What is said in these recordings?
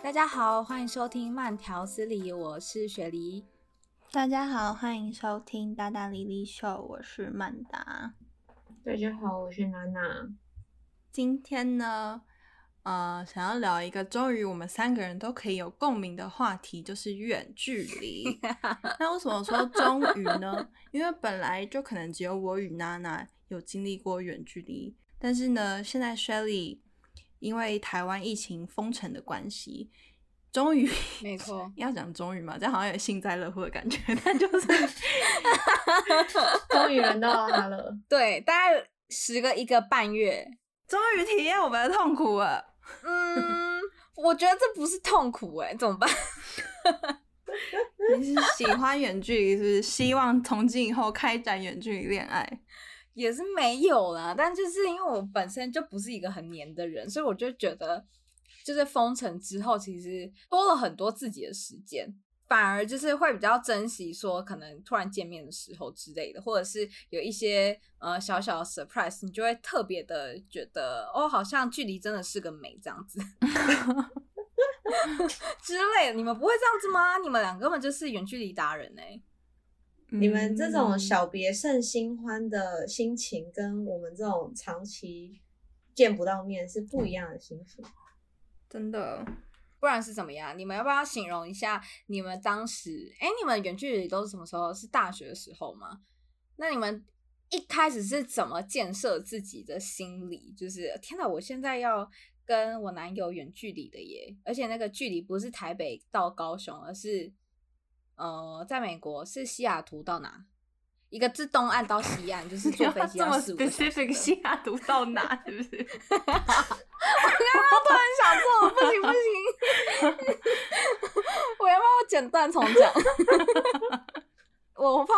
大家好，欢迎收听慢条斯理，我是雪梨。大家好，欢迎收听大大莉莉秀，我是曼达。大家好，我是娜娜。今天呢，呃，想要聊一个终于我们三个人都可以有共鸣的话题，就是远距离。那为什么说终于呢？因为本来就可能只有我与娜娜有经历过远距离，但是呢，现在 Shelly 因为台湾疫情封城的关系，终于没错，要讲终于嘛，这样好像有幸灾乐祸的感觉，但就是 终于轮到他了。对，大概时隔一个半月。终于体验我们的痛苦了。嗯，我觉得这不是痛苦哎，怎么办？你是喜欢远距离，是不是？希望从今以后开展远距离恋爱？也是没有啦，但就是因为我本身就不是一个很黏的人，所以我就觉得，就是封城之后，其实多了很多自己的时间。反而就是会比较珍惜，说可能突然见面的时候之类的，或者是有一些呃小小的 surprise，你就会特别的觉得哦，好像距离真的是个美这样子 之类的。你们不会这样子吗？你们两个根本就是远距离达人。你们这种小别胜新欢的心情，跟我们这种长期见不到面是不一样的心情，真的。不然是怎么样？你们要不要形容一下你们当时？哎，你们远距离都是什么时候？是大学的时候吗？那你们一开始是怎么建设自己的心理？就是天哪，我现在要跟我男友远距离的耶！而且那个距离不是台北到高雄，而是呃，在美国是西雅图到哪？一个自东岸到西岸，就 是坐飞机要四五个小时。这么 specific，西雅图到哪？是不是？我刚刚突然想做，不行不行，我要不要剪断重讲？我怕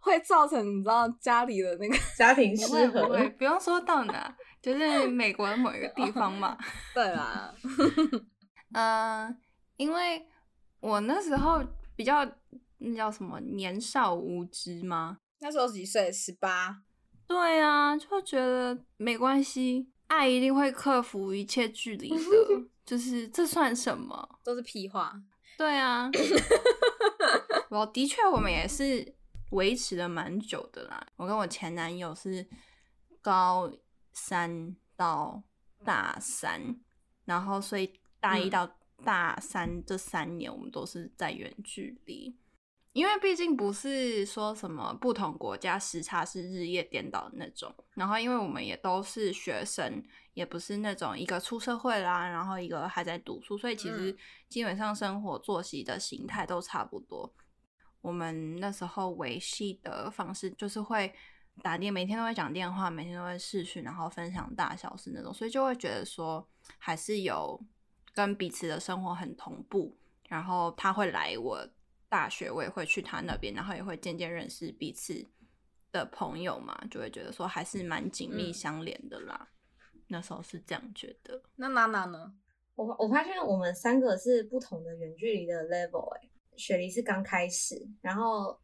会造成你知道家里的那个 家庭失和。不会，不用说到哪，就是美国的某一个地方嘛。对啦，嗯、呃，因为我那时候比较那叫什么年少无知吗？那时候几岁？十八。对啊，就觉得没关系，爱一定会克服一切距离的。就是这算什么？都是屁话。对啊，我的确，我们也是维持了蛮久的啦。我跟我前男友是高三到大三，然后所以大一到大三这三年，我们都是在远距离。因为毕竟不是说什么不同国家时差是日夜颠倒的那种，然后因为我们也都是学生，也不是那种一个出社会啦，然后一个还在读书，所以其实基本上生活作息的形态都差不多。我们那时候维系的方式就是会打电，每天都会讲电话，每天都会视讯，然后分享大小事那种，所以就会觉得说还是有跟彼此的生活很同步，然后他会来我。大学我也会去他那边，然后也会渐渐认识彼此的朋友嘛，就会觉得说还是蛮紧密相连的啦。嗯、那时候是这样觉得。那娜娜呢？我我发现我们三个是不同的远距离的 level 哎、欸。雪梨是刚开始，然后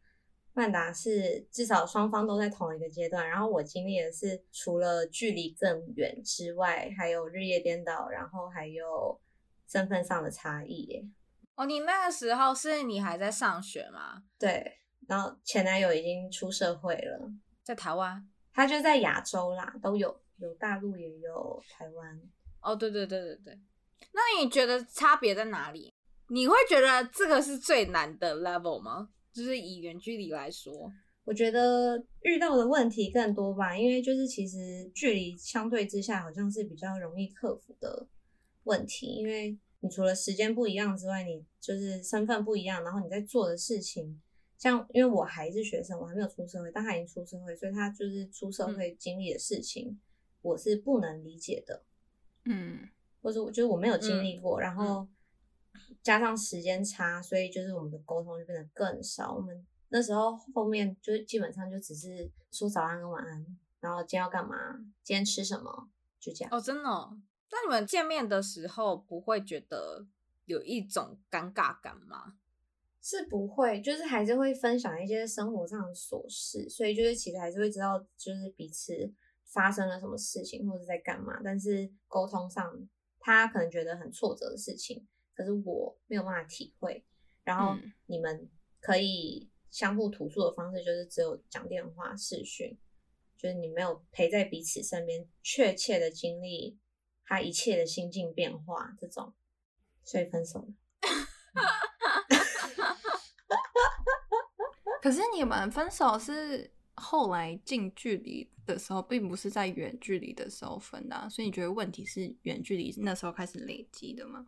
曼达是至少双方都在同一个阶段，然后我经历的是除了距离更远之外，还有日夜颠倒，然后还有身份上的差异耶、欸。哦，你那个时候是你还在上学吗？对，然后前男友已经出社会了，在台湾，他就在亚洲啦，都有，有大陆也有台湾。哦，对对对对对，那你觉得差别在哪里？你会觉得这个是最难的 level 吗？就是以远距离来说，我觉得遇到的问题更多吧，因为就是其实距离相对之下好像是比较容易克服的问题，因为。你除了时间不一样之外，你就是身份不一样，然后你在做的事情，像因为我还是学生，我还没有出社会，但他已经出社会，所以他就是出社会经历的事情，嗯、我是不能理解的，嗯，或者我就是我没有经历过，嗯、然后加上时间差，所以就是我们的沟通就变得更少。我们那时候后面就基本上就只是说早安跟晚安，然后今天要干嘛，今天吃什么，就这样。哦，真的哦。那你们见面的时候不会觉得有一种尴尬感吗？是不会，就是还是会分享一些生活上的琐事，所以就是其实还是会知道，就是彼此发生了什么事情或者在干嘛。但是沟通上，他可能觉得很挫折的事情，可是我没有办法体会。然后你们可以相互吐诉的方式，就是只有讲电话、视讯，就是你没有陪在彼此身边，确切的经历他一切的心境变化这种，所以分手了。可是你们分手是后来近距离的时候，并不是在远距离的时候分的啊，所以你觉得问题是远距离那时候开始累积的吗？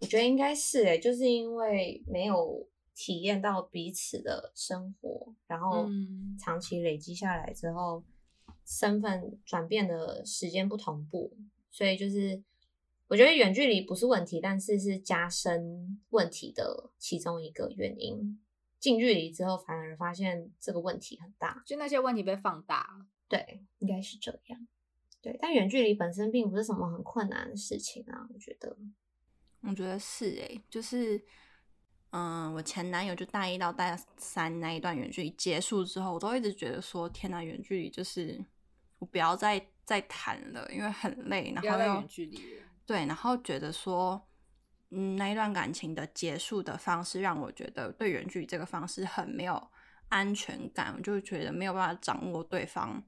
我觉得应该是诶，就是因为没有体验到彼此的生活，然后长期累积下来之后，身份转变的时间不同步，所以就是我觉得远距离不是问题，但是是加深问题的其中一个原因。近距离之后，反而发现这个问题很大，就那些问题被放大。对，应该是这样。对，但远距离本身并不是什么很困难的事情啊，我觉得。我觉得是诶、欸，就是，嗯，我前男友就大一到大三那一段远距离结束之后，我都一直觉得说，天哪，远距离就是我不要再再谈了，因为很累，然后要远距离。对，然后觉得说。嗯，那一段感情的结束的方式让我觉得对远距离这个方式很没有安全感，我就觉得没有办法掌握对方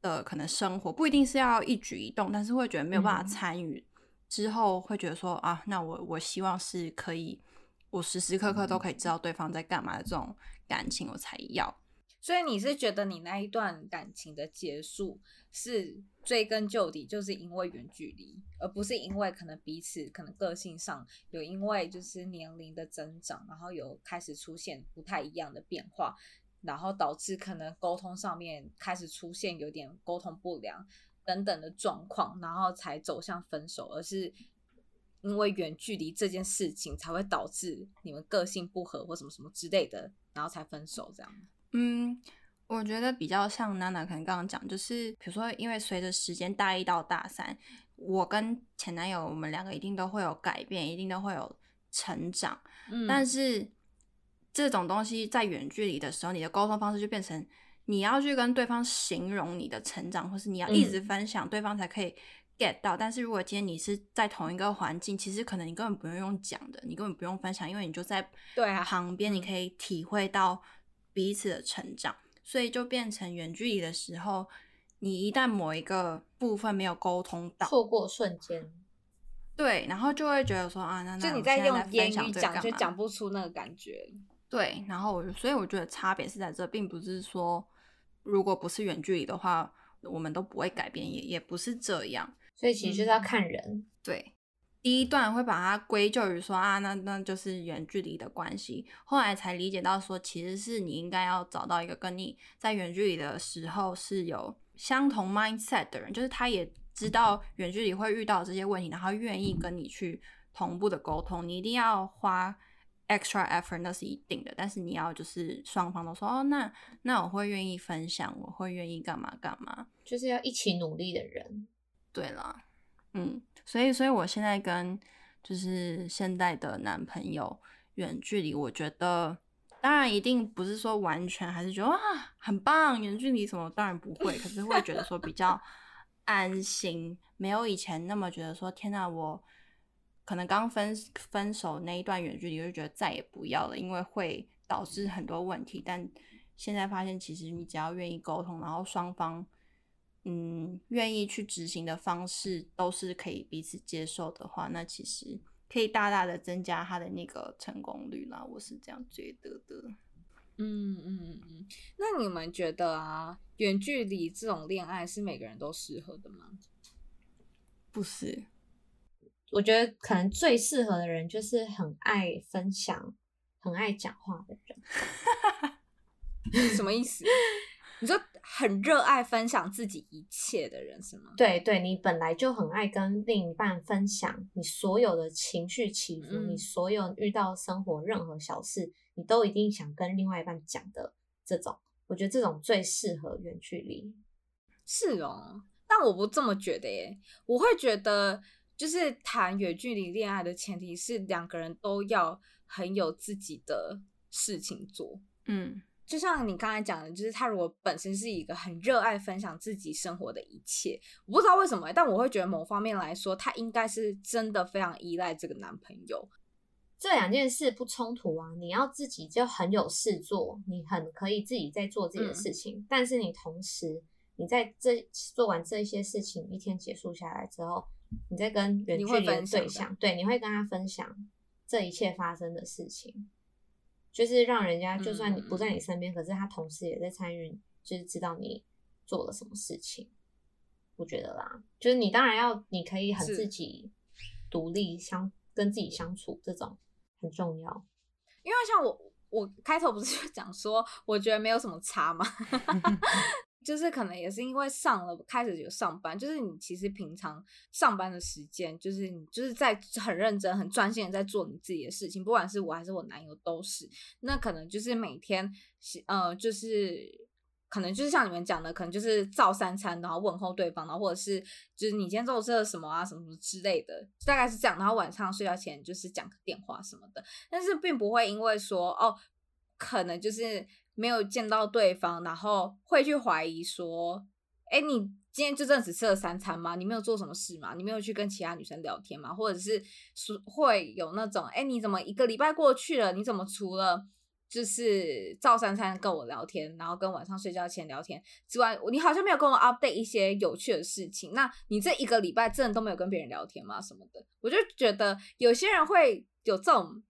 的可能生活，不一定是要一举一动，但是会觉得没有办法参与。之后会觉得说啊，那我我希望是可以，我时时刻刻都可以知道对方在干嘛的这种感情，我才要。所以你是觉得你那一段感情的结束是追根究底，就是因为远距离，而不是因为可能彼此可能个性上有因为就是年龄的增长，然后有开始出现不太一样的变化，然后导致可能沟通上面开始出现有点沟通不良等等的状况，然后才走向分手，而是因为远距离这件事情才会导致你们个性不合或什么什么之类的，然后才分手这样。嗯，我觉得比较像娜娜可能刚刚讲，就是比如说，因为随着时间大一到大三，我跟前男友我们两个一定都会有改变，一定都会有成长。嗯，但是这种东西在远距离的时候，你的沟通方式就变成你要去跟对方形容你的成长，或是你要一直分享，对方才可以 get 到。嗯，但是如果今天你是在同一个环境，其实可能你根本不用用讲的，你根本不用分享，因为你就在对旁边，你可以体会到。彼此的成长，所以就变成远距离的时候，你一旦某一个部分没有沟通到，错过瞬间，对，然后就会觉得说啊，那那就你在用言语讲，就讲不出那个感觉。对，然后我所以我觉得差别是在这，并不是说如果不是远距离的话，我们都不会改变，也也不是这样。所以其实就是要看人，嗯、对。第一段会把它归咎于说啊，那那就是远距离的关系。后来才理解到说，其实是你应该要找到一个跟你在远距离的时候是有相同 mindset 的人，就是他也知道远距离会遇到这些问题，然后愿意跟你去同步的沟通。你一定要花 extra effort，那是一定的。但是你要就是双方都说哦，那那我会愿意分享，我会愿意干嘛干嘛，就是要一起努力的人。对了，嗯。所以，所以我现在跟就是现在的男朋友远距离，我觉得当然一定不是说完全还是觉得哇很棒，远距离什么当然不会，可是会觉得说比较 安心，没有以前那么觉得说天哪，我可能刚分分手那一段远距离就觉得再也不要了，因为会导致很多问题。但现在发现，其实你只要愿意沟通，然后双方。嗯，愿意去执行的方式都是可以彼此接受的话，那其实可以大大的增加他的那个成功率啦。我是这样觉得的。嗯嗯嗯嗯，那你们觉得啊，远距离这种恋爱是每个人都适合的吗？不是，我觉得可能最适合的人就是很爱分享、很爱讲话的人。什么意思？你说很热爱分享自己一切的人是吗？对对，你本来就很爱跟另一半分享你所有的情绪起伏，嗯、你所有遇到生活任何小事，你都一定想跟另外一半讲的这种，我觉得这种最适合远距离。是哦，但我不这么觉得耶，我会觉得就是谈远距离恋爱的前提是两个人都要很有自己的事情做。嗯，就像你刚才讲的，就是他如果本身是一个很热爱分享自己生活的一切，我不知道为什么，但我会觉得某方面来说，他应该是真的非常依赖这个男朋友。这两件事不冲突啊！你要自己就很有事做，你很可以自己在做自己的事情，嗯、但是你同时你在这做完这些事情，一天结束下来之后，你再跟远距离的对象，对，你会跟他分享这一切发生的事情，就是让人家就算你不在你身边，嗯、可是他同时也在参与，就是知道你做了什么事情。我觉得啦，就是你当然要，你可以很自己独立相跟自己相处这种。很重要，因为像我，我开头不是就讲说，我觉得没有什么差嘛，就是可能也是因为上了开始有上班，就是你其实平常上班的时间，就是你就是在很认真、很专心的在做你自己的事情，不管是我还是我男友都是，那可能就是每天呃，就是。可能就是像你们讲的，可能就是造三餐，然后问候对方，然后或者是就是你今天中午吃了什么啊，什么什么之类的，大概是这样。然后晚上睡觉前就是讲个电话什么的，但是并不会因为说哦，可能就是没有见到对方，然后会去怀疑说，哎，你今天就真的只吃了三餐吗？你没有做什么事吗？你没有去跟其他女生聊天吗？或者是说会有那种，哎，你怎么一个礼拜过去了，你怎么除了？就是照三餐跟我聊天，然后跟晚上睡觉前聊天之外，你好像没有跟我 update 一些有趣的事情。那你这一个礼拜真的都没有跟别人聊天吗？什么的？我就觉得有些人会有这种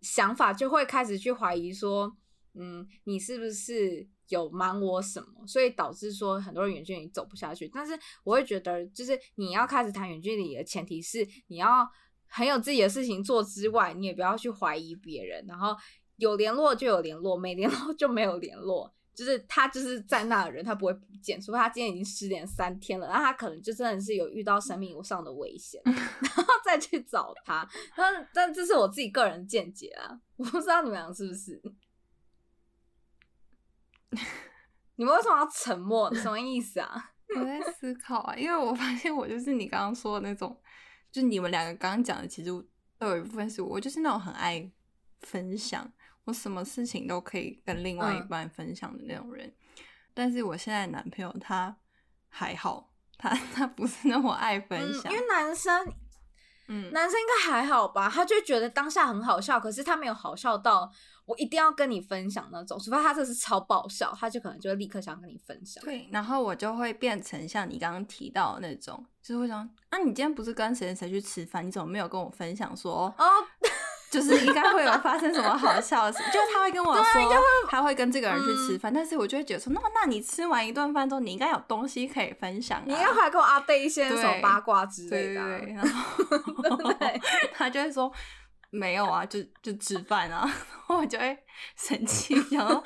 想法，就会开始去怀疑说，嗯，你是不是有瞒我什么？所以导致说很多人远距离走不下去。但是我会觉得，就是你要开始谈远距离的前提是你要很有自己的事情做之外，你也不要去怀疑别人，然后。有联络就有联络，没联络 就没有联络。就是他就是在那的人，他不会不见，除非他今天已经失联三天了，那他可能就真的是有遇到生命上的危险，然后再去找他。但但这是我自己个人见解啊，我不知道你们俩是不是？你们为什么要沉默？什么意思啊？我在思考啊，因为我发现我就是你刚刚说的那种，就你们两个刚刚讲的，其实都有一部分是我，就是那种很爱分享。我什么事情都可以跟另外一半分享的那种人，嗯、但是我现在男朋友他还好，他 他不是那么爱分享，嗯、因为男生，嗯，男生应该还好吧，他就觉得当下很好笑，可是他没有好笑到我一定要跟你分享那种，除非他这是超爆笑，他就可能就会立刻想跟你分享。对，然后我就会变成像你刚刚提到的那种，就是会想，啊，你今天不是跟谁谁去吃饭，你怎么没有跟我分享说哦？就是应该会有发生什么好笑的事，就是他会跟我 说，他会跟这个人去吃饭，嗯、但是我就会觉得说，那么那你吃完一顿饭之后，你应该有东西可以分享、啊，你应该会跟我 update 一些什么八卦之类的、啊，对，对，对，然后对 他就会说没有啊，就就吃饭啊，然后我就会生气，然后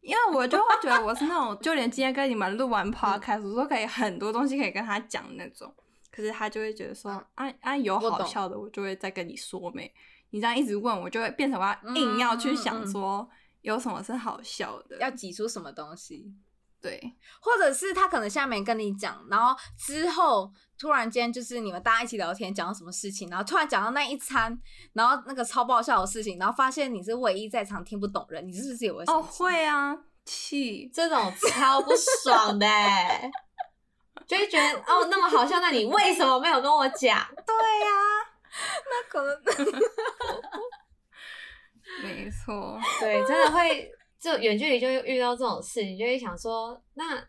因为我就会觉得我是那种，就连今天跟你们录完 podcast，我都可以很多东西可以跟他讲那种，可是他就会觉得说，啊啊有好笑的，我就会再跟你说没。你这样一直问我，就会变成我要硬要去想说有什么是好笑的，嗯、要挤出什么东西。对，或者是他可能现在没跟你讲，然后之后突然间就是你们大家一起聊天，讲到什么事情，然后突然讲到那一餐，然后那个超爆笑的事情，然后发现你是唯一在场听不懂人，你是不是有为哦，会啊，气这种超不爽的，就会觉得哦那么好笑，那你为什么没有跟我讲？对呀、啊。那可能，没错，对，真的会，就远距离就遇到这种事，你就会想说，那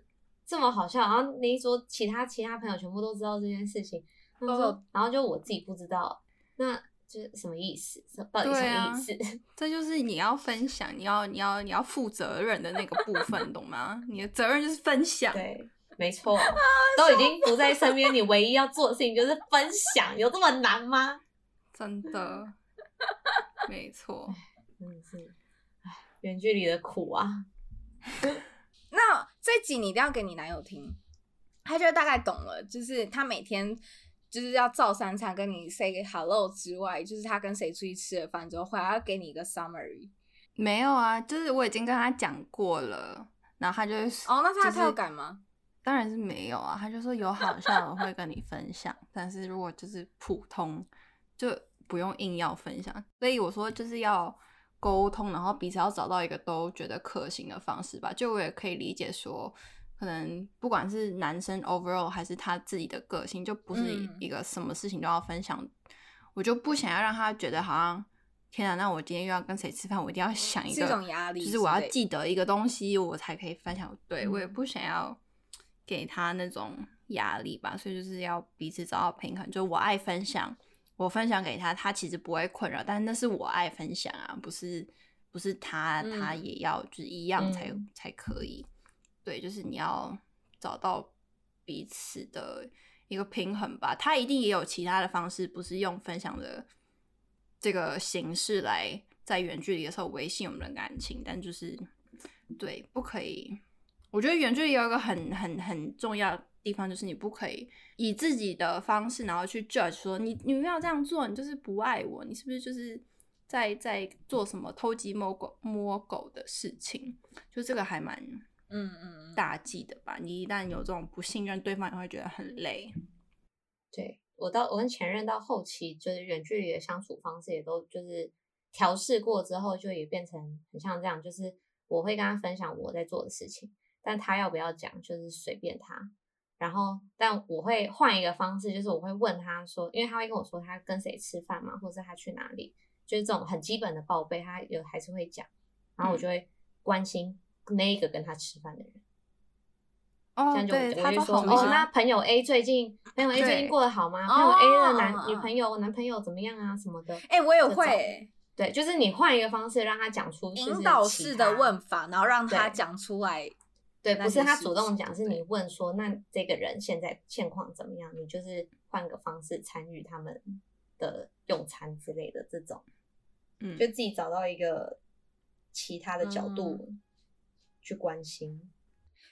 这么好笑，然后你说其他其他朋友全部都知道这件事情，然后就，然后就我自己不知道，那就是什么意思？到底什么意思？啊、这就是你要分享，你要你要你要负责任的那个部分，懂吗？你的责任就是分享。对。没错，都已经不在身边，你唯一要做的事情就是分享，有这么难吗？真的，没错，真的是，唉，远距离的苦啊。那这集你一定要给你男友听，他就大概懂了。就是他每天就是要照三餐跟你 say hello 之外，就是他跟谁出去吃了饭之后，回来要给你一个 summary。没有啊，就是我已经跟他讲过了，然后他就哦，那他他有改吗？当然是没有啊，他就说有好笑的会跟你分享，但是如果就是普通，就不用硬要分享。所以我说就是要沟通，然后彼此要找到一个都觉得可行的方式吧。就我也可以理解说，可能不管是男生 overall 还是他自己的个性，就不是一个什么事情都要分享。嗯、我就不想要让他觉得好像天啊，那我今天又要跟谁吃饭，我一定要想一个，这种压力，就是我要记得一个东西，我才可以分享。对、嗯、我也不想要。给他那种压力吧，所以就是要彼此找到平衡。就我爱分享，我分享给他，他其实不会困扰，但是那是我爱分享啊，不是不是他，嗯、他也要就是一样才、嗯、才可以。对，就是你要找到彼此的一个平衡吧。他一定也有其他的方式，不是用分享的这个形式来在远距离的时候维系我们的感情，但就是对，不可以。我觉得远距离有一个很很很重要的地方，就是你不可以以自己的方式，然后去 judge 说你你不要这样做，你就是不爱我，你是不是就是在在做什么偷鸡摸狗摸狗的事情？就这个还蛮嗯嗯大忌的吧。你一旦有这种不信任，对方也会觉得很累。对，我到我跟前任到后期，就是远距离的相处方式也都就是调试过之后，就也变成很像这样，就是我会跟他分享我在做的事情。但他要不要讲，就是随便他。然后，但我会换一个方式，就是我会问他说，因为他会跟我说他跟谁吃饭嘛，或者他去哪里，就是这种很基本的报备，他有还是会讲。然后我就会关心那一个跟他吃饭的人。哦，这样就对，我就说，哦，那朋友 A 最近，朋友 A 最近过得好吗？对朋友 A 的男女朋友、男朋友怎么样啊？什么的？哎、欸，我也会。对，就是你换一个方式让他讲出引导式的问法，然后让他讲出来。对，不是他主动讲，是你问说，那这个人现在现况怎么样？你就是换个方式参与他们的用餐之类的这种，嗯，就自己找到一个其他的角度去关心。嗯，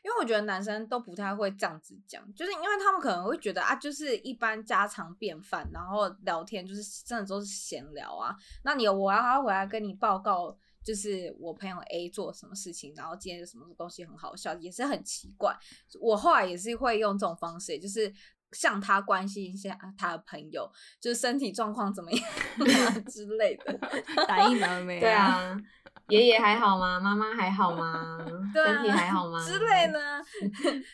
因为我觉得男生都不太会这样子讲，就是因为他们可能会觉得啊，就是一般家常便饭，然后聊天就是真的都是闲聊啊。那你我要回来跟你报告。就是我朋友 A 做什么事情，然后今天有什么东西很好笑，也是很奇怪。我后来也是会用这种方式，就是向他关心一下他的朋友，就是身体状况怎么样 之类的。打疫苗没有？对啊。爷爷还好吗？妈妈还好吗？对啊、身体还好吗？之类的，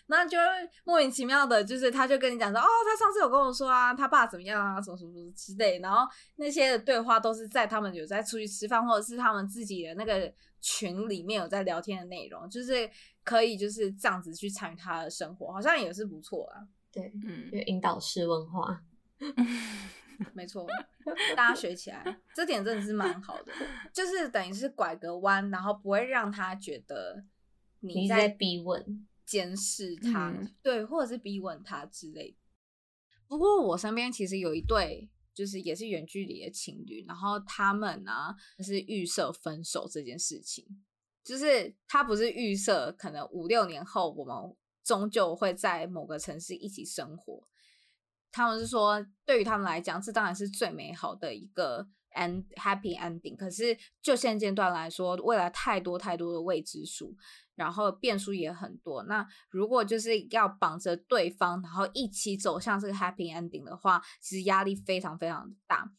那就莫名其妙的，就是他就跟你讲说，哦，他上次有跟我说啊，他爸怎么样啊，什么什么什么之类，然后那些的对话都是在他们有在出去吃饭，或者是他们自己的那个群里面有在聊天的内容，就是可以就是这样子去参与他的生活，好像也是不错啊。对，嗯，就引导式问话。没错，大家学起来，这点真的是蛮好的，就是等于是拐个弯，然后不会让他觉得你在逼问、监视他，嗯、对，或者是逼问他之类的。不过我身边其实有一对，就是也是远距离的情侣，然后他们呢、啊，是预设分手这件事情，就是他不是预设可能五六年后我们终究会在某个城市一起生活。他们是说，对于他们来讲，这当然是最美好的一个 end happy ending。可是就现阶段来说，未来太多太多的未知数，然后变数也很多。那如果就是要绑着对方，然后一起走向这个 happy ending 的话，其实压力非常非常大，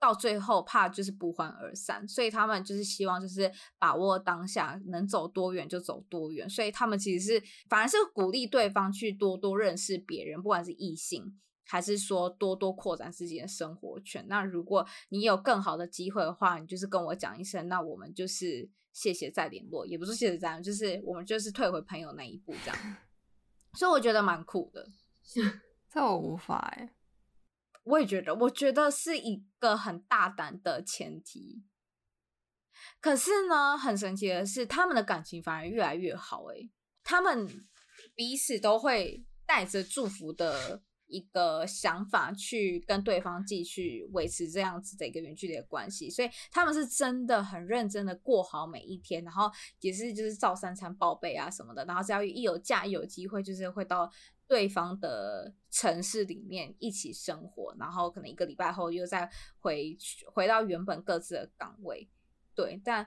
到最后怕就是不欢而散。所以他们就是希望就是把握当下，能走多远就走多远。所以他们其实是反而是鼓励对方去多多认识别人，不管是异性。还是说多多扩展自己的生活圈。那如果你有更好的机会的话，你就是跟我讲一声，那我们就是谢谢再联络，也不是谢谢再联络，就是我们就是退回朋友那一步这样。所以我觉得蛮酷的，这我无法哎。我也觉得，我觉得是一个很大胆的前提。可是呢，很神奇的是，他们的感情反而越来越好哎，他们彼此都会带着祝福的。一个想法去跟对方继续维持这样子的一个远距离的关系，所以他们是真的很认真的过好每一天，然后也是就是照三餐报备啊什么的，然后只要一有假一有机会，就是会到对方的城市里面一起生活，然后可能一个礼拜后又再回回到原本各自的岗位。对，但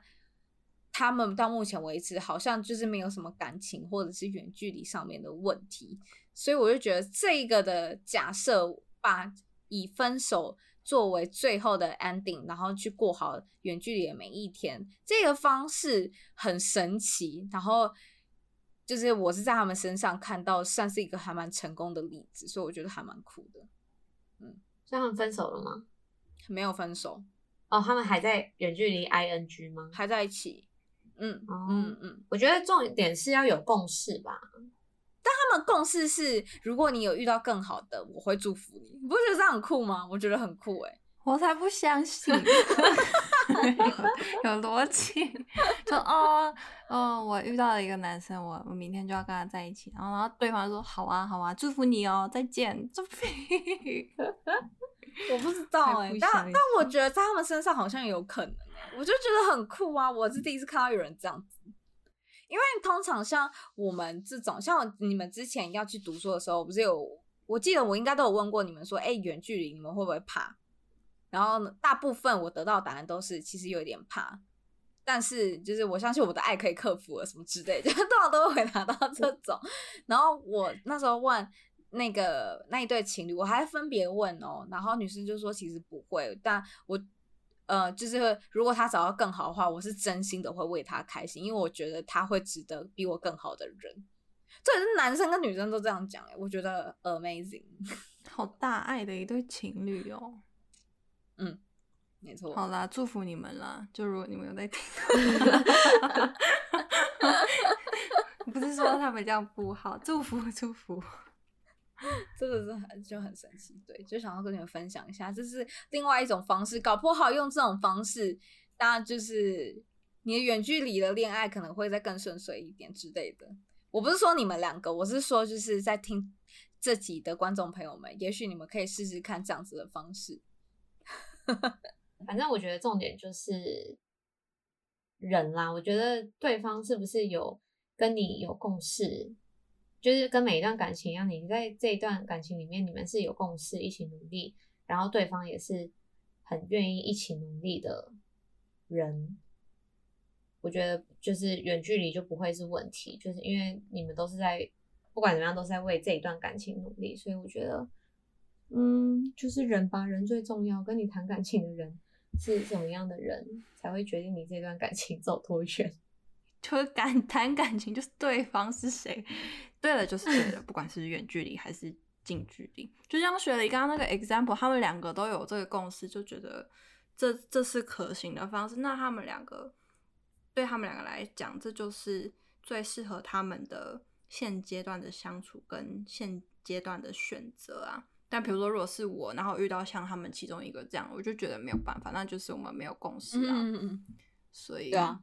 他们到目前为止好像就是没有什么感情或者是远距离上面的问题，所以我就觉得这个的假设，把以分手作为最后的 ending，然后去过好远距离的每一天，这个方式很神奇。然后就是我是在他们身上看到，算是一个还蛮成功的例子，所以我觉得还蛮酷的。嗯，所以他们分手了吗？没有分手。哦，他们还在远距离 ing 吗？还在一起。嗯嗯嗯，我觉得重点是要有共识吧。但他们共识是，如果你有遇到更好的，我会祝福你。你不觉得这样很酷吗？我觉得很酷哎、欸，我才不相信，有逻辑。就哦哦，我遇到了一个男生，我我明天就要跟他在一起。然后然后对方说好啊好啊，祝福你哦，再见。祝福，我不知道哎、欸，但但我觉得在他们身上好像有可能。我就觉得很酷啊！我是第一次看到有人这样子，因为通常像我们这种，像你们之前要去读书的时候，不是有？我记得我应该都有问过你们说，哎，远距离你们会不会怕？然后呢，大部分我得到答案都是其实有一点怕，但是就是我相信我的爱可以克服了什么之类的，就 通常都会回答到这种。然后我那时候问那个那一对情侣，我还分别问哦，然后女生就说其实不会，但我。呃，就是如果他找到更好的话，我是真心的会为他开心，因为我觉得他会值得比我更好的人。这也是男生跟女生都这样讲哎，我觉得 amazing，好大爱的一对情侣哦。嗯，没错。好啦，祝福你们啦！就如果你们有在听，不是说他们这样不好，祝福祝福。这个是很就很神奇，对，就想要跟你们分享一下，这是另外一种方式，搞不好用这种方式，那就是你的远距离的恋爱可能会再更顺遂一点之类的。我不是说你们两个，我是说就是在听这集的观众朋友们，也许你们可以试试看这样子的方式。反正我觉得重点就是人啦，我觉得对方是不是有跟你有共识。就是跟每一段感情一样，你在这一段感情里面，你们是有共识，一起努力，然后对方也是很愿意一起努力的人。我觉得就是远距离就不会是问题，就是因为你们都是在不管怎么样都是在为这一段感情努力，所以我觉得，嗯，就是人吧，人最重要。跟你谈感情的人是什么样的人，才会决定你这段感情走多远。就是感 谈感情，就是对方是谁，对了就是对了，不管是远距离还是近距离。就像雪梨刚刚那个 example，他们两个都有这个共识，就觉得这这是可行的方式。那他们两个对他们两个来讲，这就是最适合他们的现阶段的相处跟现阶段的选择啊。但比如说，如果是我，然后遇到像他们其中一个这样，我就觉得没有办法，那就是我们没有共识啊。嗯嗯，所以。对啊。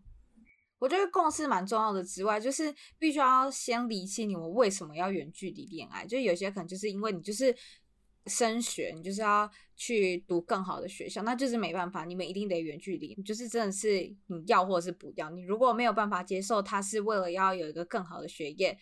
我觉得共识蛮重要的，之外就是必须要先理清你们为什么要远距离恋爱。就有些可能就是因为你就是升学，你就是要去读更好的学校，那就是没办法，你们一定得远距离。就是真的是你要或者是不要，你如果没有办法接受他是为了要有一个更好的学业。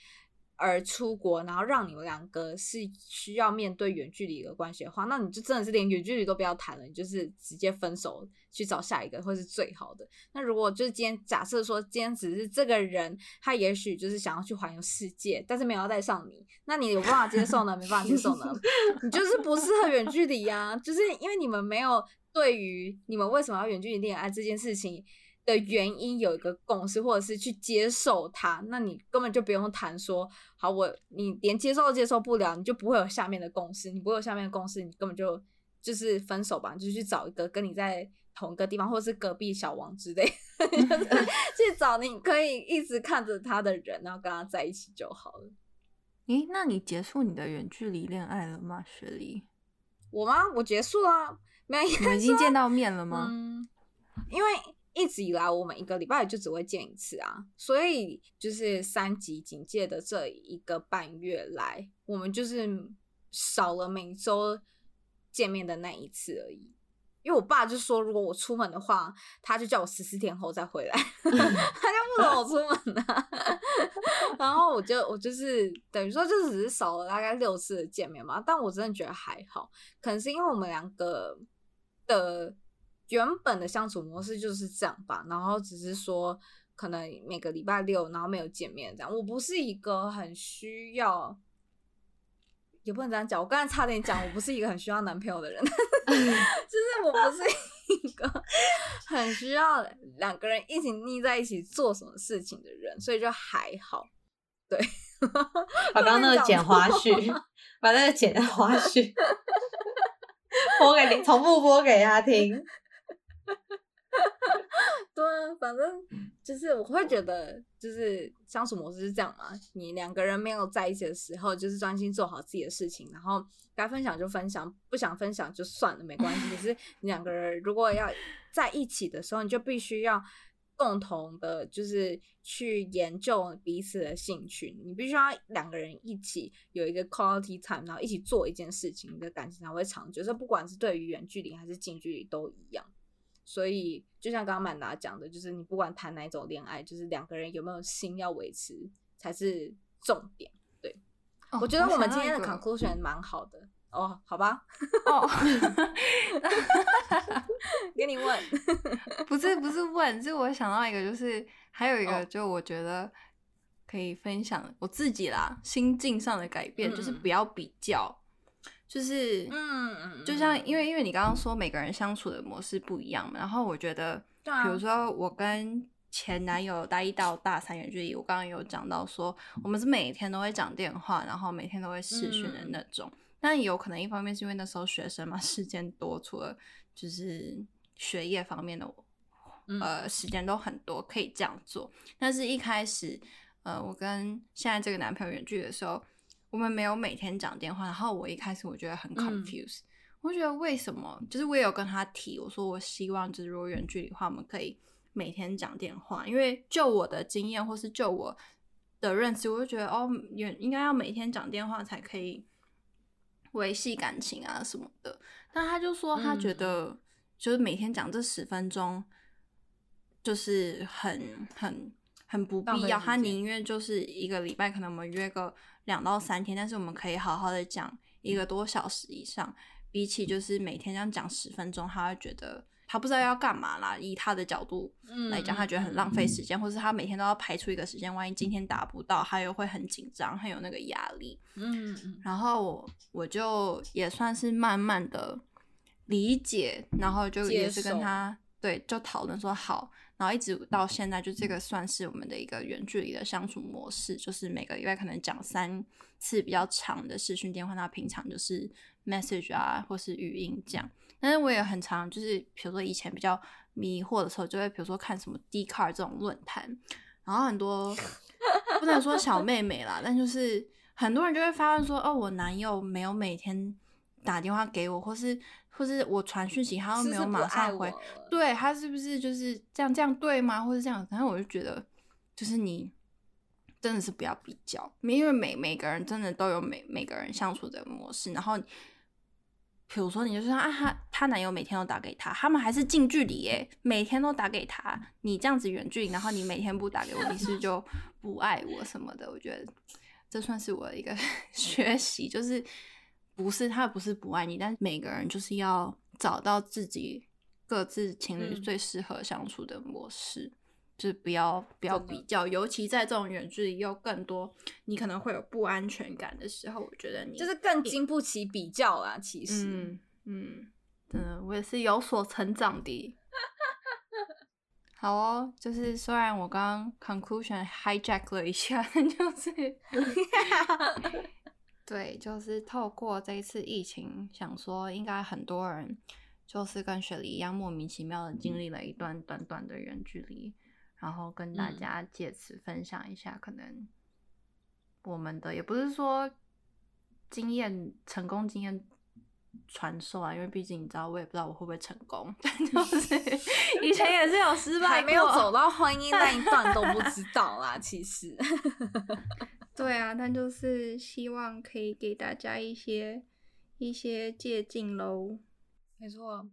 而出国，然后让你们两个是需要面对远距离的关系的话，那你就真的是连远距离都不要谈了，你就是直接分手去找下一个会是最好的。那如果就是今天假设说今天只是这个人，他也许就是想要去环游世界，但是没有要带上你，那你有办法接受呢？没办法接受呢？你就是不适合远距离呀，就是因为你们没有对于你们为什么要远距离恋爱这件事情。的原因有一个共识，或者是去接受它，那你根本就不用谈说好，我你连接受都接受不了，你就不会有下面的共识，你不会有下面的共识，你根本就就是分手吧，你就去找一个跟你在同一个地方，或者是隔壁小王之类，就 是去找你可以一直看着他的人，然后跟他在一起就好了。诶，那你结束你的远距离恋爱了吗，雪梨？我吗？我结束了啊，没有，你们已经见到面了吗？嗯，因为。一直以来，我们一个礼拜就只会见一次啊，所以就是三级警戒的这一个半月来，我们就是少了每周见面的那一次而已。因为我爸就说，如果我出门的话，他就叫我十四天后再回来，他就不准我出门啊。然后我就我就是等于说，就只是少了大概六次的见面嘛。但我真的觉得还好，可能是因为我们两个的。原本的相处模式就是这样吧，然后只是说可能每个礼拜六然后没有见面这样。我不是一个很需要，也不能这样讲。我刚才差点讲，我不是一个很需要男朋友的人，就是我不是一个很需要两个人一起腻在一起做什么事情的人，所以就还好。对，把刚刚那个剪花絮，把那个剪的花絮 播给你，重复播给他听。对啊，反正就是我会觉得，就是相处模式是这样嘛。你两个人没有在一起的时候，就是专心做好自己的事情，然后该分享就分享，不想分享就算了，没关系。可是你两个人如果要在一起的时候，你就必须要共同的，就是去研究彼此的兴趣。你必须要两个人一起有一个 quality time，然后一起做一件事情，你的感情才会长久。这不管是对于远距离还是近距离都一样。所以，就像刚刚曼达讲的，就是你不管谈哪一种恋爱，就是两个人有没有心要维持才是重点。对，哦、我觉得我们今天的 conclusion 蛮好的哦，好吧？哦，给你问，不是不是问，是我想到一个，就是还有一个，就我觉得可以分享我自己啦，心境上的改变，嗯、就是不要比较。就是，嗯，就像因为因为你刚刚说每个人相处的模式不一样嘛，然后我觉得，比如说我跟前男友大一到大三远距离，我刚刚有讲到说，我们是每天都会讲电话，然后每天都会视讯的那种。但有可能一方面是因为那时候学生嘛，时间多，除了就是学业方面的，呃，时间都很多，可以这样做。但是一开始，呃，我跟现在这个男朋友远距离的时候。我们没有每天讲电话，然后我一开始我觉得很 confused，、嗯、我觉得为什么？就是我也有跟他提，我说我希望就是如果远距离的话，我们可以每天讲电话，因为就我的经验或是就我的认知，我就觉得哦，远应该要每天讲电话才可以维系感情啊什么的。但他就说他觉得就是每天讲这十分钟就是很很很不必要，他宁愿就是一个礼拜可能我们约个。两到三天，但是我们可以好好的讲一个多小时以上，比起就是每天这样讲十分钟，他会觉得他不知道要干嘛啦。以他的角度来讲，他觉得很浪费时间，或是他每天都要排出一个时间，万一今天达不到，他又会很紧张，很有那个压力。嗯，然后我我就也算是慢慢的理解，然后就也是跟他对就讨论说好。然后一直到现在，就这个算是我们的一个远距离的相处模式，就是每个礼拜可能讲三次比较长的视讯电话，那平常就是 message 啊，或是语音这样。但是我也很常，就是比如说以前比较迷惑的时候，就会比如说看什么 Dcard 这种论坛，然后很多不能说小妹妹啦，但就是很多人就会发现说，哦，我男友没有每天打电话给我，或是。或是我传讯息，他又没有马上回，对，他是不是就是这样这样对吗？或是这样，反正我就觉得，就是你真的是不要比较，因为每每个人真的都有每每个人相处的模式。然后，比如说你就说啊，他他男友每天都打给他，他们还是近距离诶，每天都打给他，你这样子远距离，然后你每天不打给我，你是就不爱我什么的？我觉得这算是我的一个 学习，就是。不是他不是不爱你，但是每个人就是要找到自己各自情侣最适合相处的模式，嗯、就是不要不要比较，尤其在这种远距离又更多，你可能会有不安全感的时候，我觉得你就是更经不起比较啊。其实，嗯嗯，真的，我也是有所成长的。好哦，就是虽然我刚刚 conclusion hijack 了一下，就是。对，就是透过这一次疫情，想说应该很多人就是跟雪梨一样莫名其妙的经历了一段短短的远距离，然后跟大家借此分享一下，可能我们的也不是说经验成功经验传授啊，因为毕竟你知道，我也不知道我会不会成功，但就是 以前也是有失败没有走到婚姻那一段都不 知道啦，其实。对啊，但就是希望可以给大家一些一些借鉴喽。没错，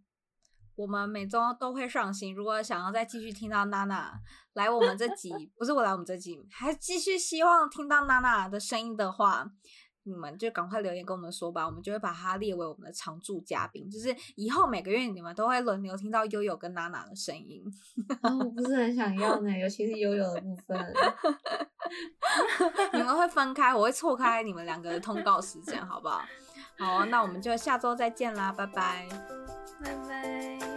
我们每周都会上新。如果想要再继续听到娜娜来我们这集，不是我来我们这集，还继续希望听到娜娜的声音的话，你们就赶快留言跟我们说吧，我们就会把它列为我们的常驻嘉宾，就是以后每个月你们都会轮流听到悠悠跟娜娜的声音。哦，我不是很想要呢，尤其是悠悠的部分。你们会分开，我会错开你们两个的通告时间，好不好？好，那我们就下周再见啦，拜拜，拜拜。